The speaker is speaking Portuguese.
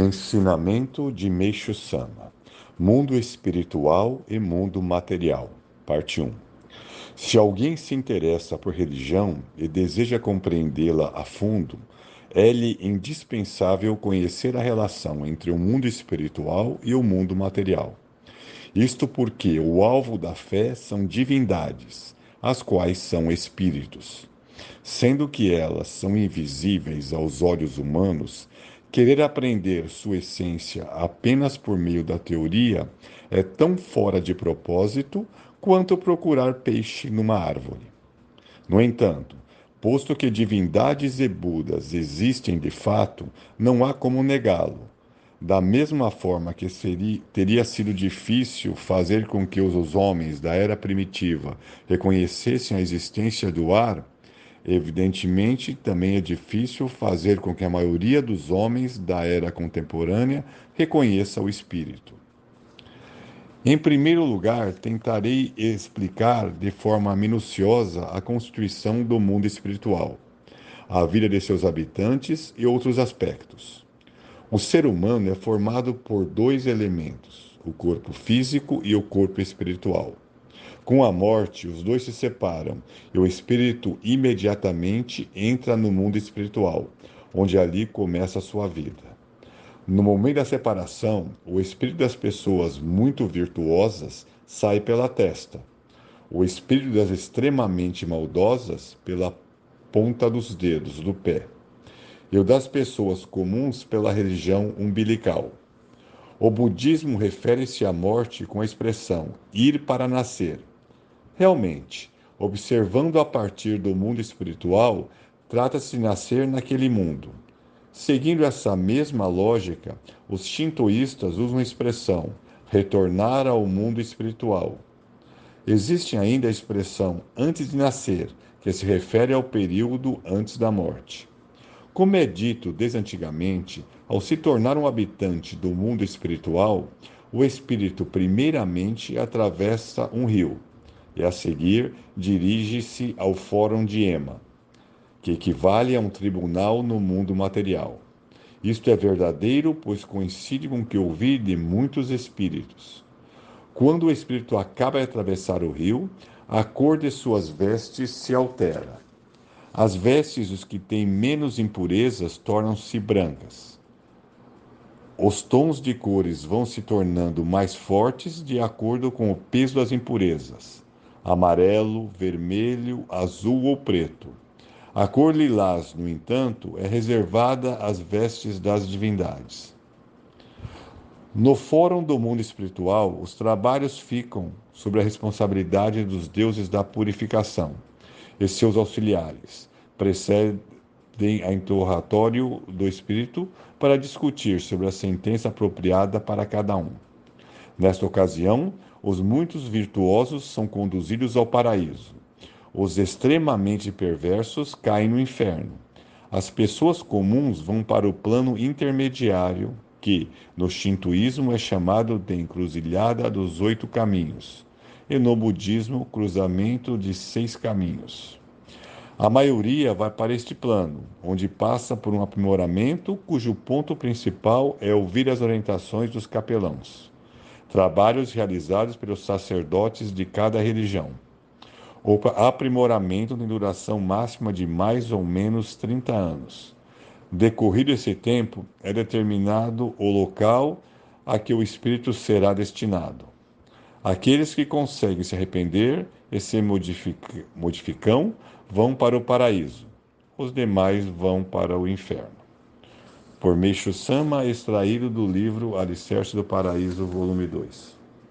Ensinamento de Meixo Sama: Mundo espiritual e mundo material. Parte 1. Se alguém se interessa por religião e deseja compreendê-la a fundo, é-lhe indispensável conhecer a relação entre o mundo espiritual e o mundo material. Isto porque o alvo da fé são divindades, as quais são espíritos. Sendo que elas são invisíveis aos olhos humanos, Querer aprender sua essência apenas por meio da teoria é tão fora de propósito quanto procurar peixe numa árvore. No entanto, posto que divindades e Budas existem de fato, não há como negá-lo. Da mesma forma que seria, teria sido difícil fazer com que os homens da era primitiva reconhecessem a existência do ar, Evidentemente, também é difícil fazer com que a maioria dos homens da era contemporânea reconheça o espírito. Em primeiro lugar, tentarei explicar de forma minuciosa a constituição do mundo espiritual, a vida de seus habitantes e outros aspectos. O ser humano é formado por dois elementos, o corpo físico e o corpo espiritual. Com a morte, os dois se separam e o espírito imediatamente entra no mundo espiritual, onde ali começa a sua vida. No momento da separação, o espírito das pessoas muito virtuosas sai pela testa, o espírito das extremamente maldosas pela ponta dos dedos do pé, e o das pessoas comuns pela religião umbilical. O budismo refere-se à morte com a expressão ir para nascer Realmente, observando a partir do mundo espiritual, trata-se de nascer naquele mundo. Seguindo essa mesma lógica, os shintoístas usam a expressão retornar ao mundo espiritual. Existe ainda a expressão antes de nascer, que se refere ao período antes da morte. Como é dito desantigamente, ao se tornar um habitante do mundo espiritual, o espírito primeiramente atravessa um rio e a seguir dirige-se ao Fórum de Ema, que equivale a um tribunal no mundo material. Isto é verdadeiro, pois coincide com o que ouvi de muitos espíritos. Quando o espírito acaba de atravessar o rio, a cor de suas vestes se altera. As vestes dos que têm menos impurezas tornam-se brancas. Os tons de cores vão se tornando mais fortes de acordo com o peso das impurezas amarelo, vermelho, azul ou preto. A cor lilás, no entanto, é reservada às vestes das divindades. No Fórum do Mundo Espiritual, os trabalhos ficam sob a responsabilidade dos deuses da purificação e seus auxiliares. Precedem a interrogatório do espírito para discutir sobre a sentença apropriada para cada um. Nesta ocasião, os muitos virtuosos são conduzidos ao paraíso. Os extremamente perversos caem no inferno. As pessoas comuns vão para o plano intermediário, que no shintoísmo é chamado de encruzilhada dos oito caminhos, e no budismo, cruzamento de seis caminhos. A maioria vai para este plano, onde passa por um aprimoramento cujo ponto principal é ouvir as orientações dos capelãos trabalhos realizados pelos sacerdotes de cada religião. O aprimoramento tem duração máxima de mais ou menos 30 anos. Decorrido esse tempo, é determinado o local a que o espírito será destinado. Aqueles que conseguem se arrepender e se modificam vão para o paraíso. Os demais vão para o inferno por Meixo Sama, extraído do livro Alicerce do Paraíso, volume 2.